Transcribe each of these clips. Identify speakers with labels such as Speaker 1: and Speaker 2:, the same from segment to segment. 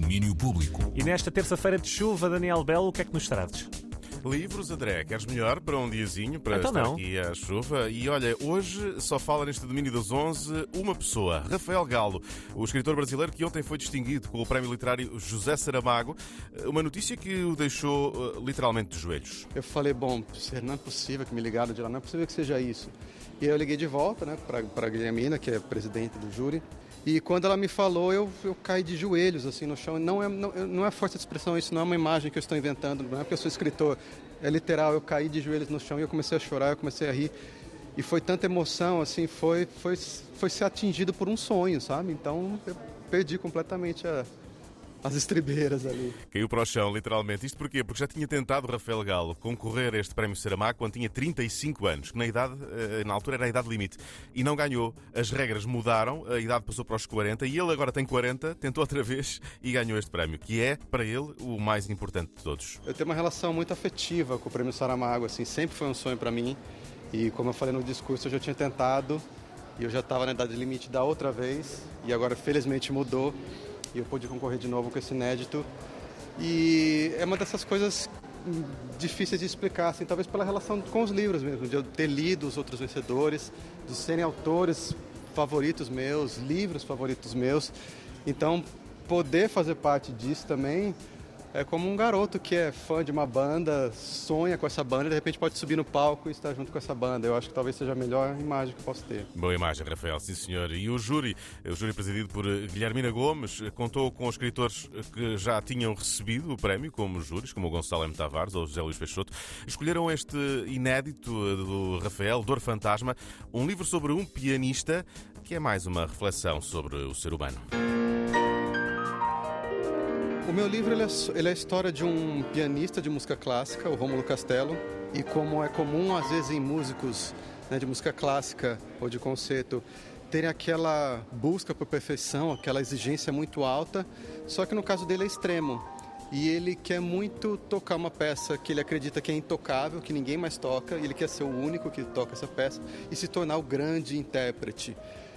Speaker 1: Domínio Público.
Speaker 2: E nesta terça-feira de chuva, Daniel Belo, o que é que nos trazes?
Speaker 3: Livros, André, queres melhor para um diazinho, para
Speaker 2: Então
Speaker 3: estar
Speaker 2: não.
Speaker 3: aqui à chuva? E olha, hoje só fala neste domínio das 11 uma pessoa, Rafael Galo, o escritor brasileiro que ontem foi distinguido com o prémio literário José Saramago. Uma notícia que o deixou eh, literalmente de joelhos.
Speaker 4: Eu falei, bom, não é possível que me ligaram de lá, não é possível que seja isso. E eu liguei de volta, né, para a Guilhermina, que é presidente do júri. E quando ela me falou, eu, eu caí de joelhos assim no chão. Não é, não, não é força de expressão, isso não é uma imagem que eu estou inventando, não é porque eu sou escritor. É literal, eu caí de joelhos no chão e eu comecei a chorar, eu comecei a rir. E foi tanta emoção, assim, foi, foi, foi ser atingido por um sonho, sabe? Então eu perdi completamente a, as estribeiras ali.
Speaker 3: Caiu para o chão, literalmente. Isto porquê? Porque já tinha tentado Rafael Galo concorrer a este prémio Saramago quando tinha 35 anos, que na idade, eh, na altura era a idade limite, e não ganhou. As regras mudaram, a idade passou para os 40 e ele agora tem 40, tentou outra vez e ganhou este prémio, que é, para ele, o mais importante de todos.
Speaker 4: Eu tenho uma relação muito afetiva com o prêmio Saramago, assim, sempre foi um sonho para mim. E como eu falei no discurso, eu já tinha tentado e eu já estava na idade limite da outra vez e agora felizmente mudou e eu pude concorrer de novo com esse inédito. E é uma dessas coisas difíceis de explicar, assim, talvez pela relação com os livros mesmo, de eu ter lido os outros vencedores, de serem autores favoritos meus, livros favoritos meus. Então, poder fazer parte disso também é como um garoto que é fã de uma banda, sonha com essa banda e de repente pode subir no palco e estar junto com essa banda. Eu acho que talvez seja a melhor imagem que posso ter.
Speaker 3: Boa imagem, Rafael, sim senhor. E o júri, o júri presidido por Guilhermina Gomes, contou com escritores que já tinham recebido o prémio como júris, como o Gonçalo M. Tavares ou o José Luís Peixoto. Escolheram este inédito do Rafael, Dor Fantasma, um livro sobre um pianista que é mais uma reflexão sobre o ser humano.
Speaker 4: O meu livro ele é, ele é, a história de um pianista de música clássica, o Rômulo Castelo, e como é comum às vezes em músicos né, de música clássica ou de concerto terem aquela busca por perfeição, aquela exigência muito alta, só que no caso dele é extremo. E ele quer muito tocar uma peça que ele acredita que é intocável, que ninguém mais toca, e ele quer ser o único que toca essa peça e se tornar o grande intérprete.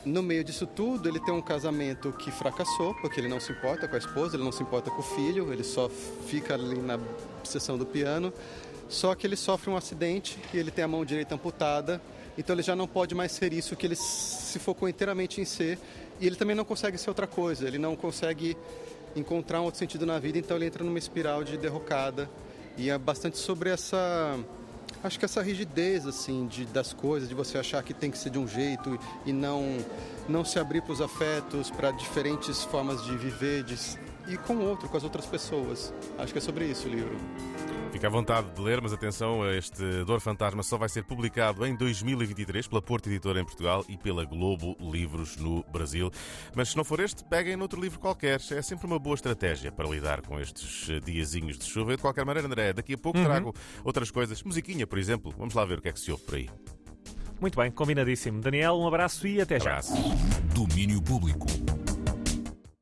Speaker 4: No meio disso tudo, ele tem um casamento que fracassou, porque ele não se importa com a esposa, ele não se importa com o filho, ele só fica ali na sessão do piano. Só que ele sofre um acidente e ele tem a mão direita amputada, então ele já não pode mais ser isso que ele se focou inteiramente em ser. E ele também não consegue ser outra coisa, ele não consegue encontrar um outro sentido na vida, então ele entra numa espiral de derrocada. E é bastante sobre essa acho que essa rigidez assim de, das coisas, de você achar que tem que ser de um jeito e não não se abrir para os afetos, para diferentes formas de viver, de e com o outro, com as outras pessoas. Acho que é sobre isso o livro.
Speaker 3: Fica à vontade de ler, mas atenção, este Dor Fantasma só vai ser publicado em 2023 pela Porta Editora em Portugal e pela Globo Livros no Brasil. Mas se não for este, peguem noutro livro qualquer. É sempre uma boa estratégia para lidar com estes diazinhos de chuva. Eu, de qualquer maneira, André, daqui a pouco
Speaker 2: Uhum.
Speaker 3: trago outras coisas. Musiquinha, por exemplo. Vamos lá ver o que é que se ouve por aí.
Speaker 2: Muito bem, combinadíssimo. Daniel, um abraço e até já.
Speaker 3: Abraço.
Speaker 1: Domínio Público.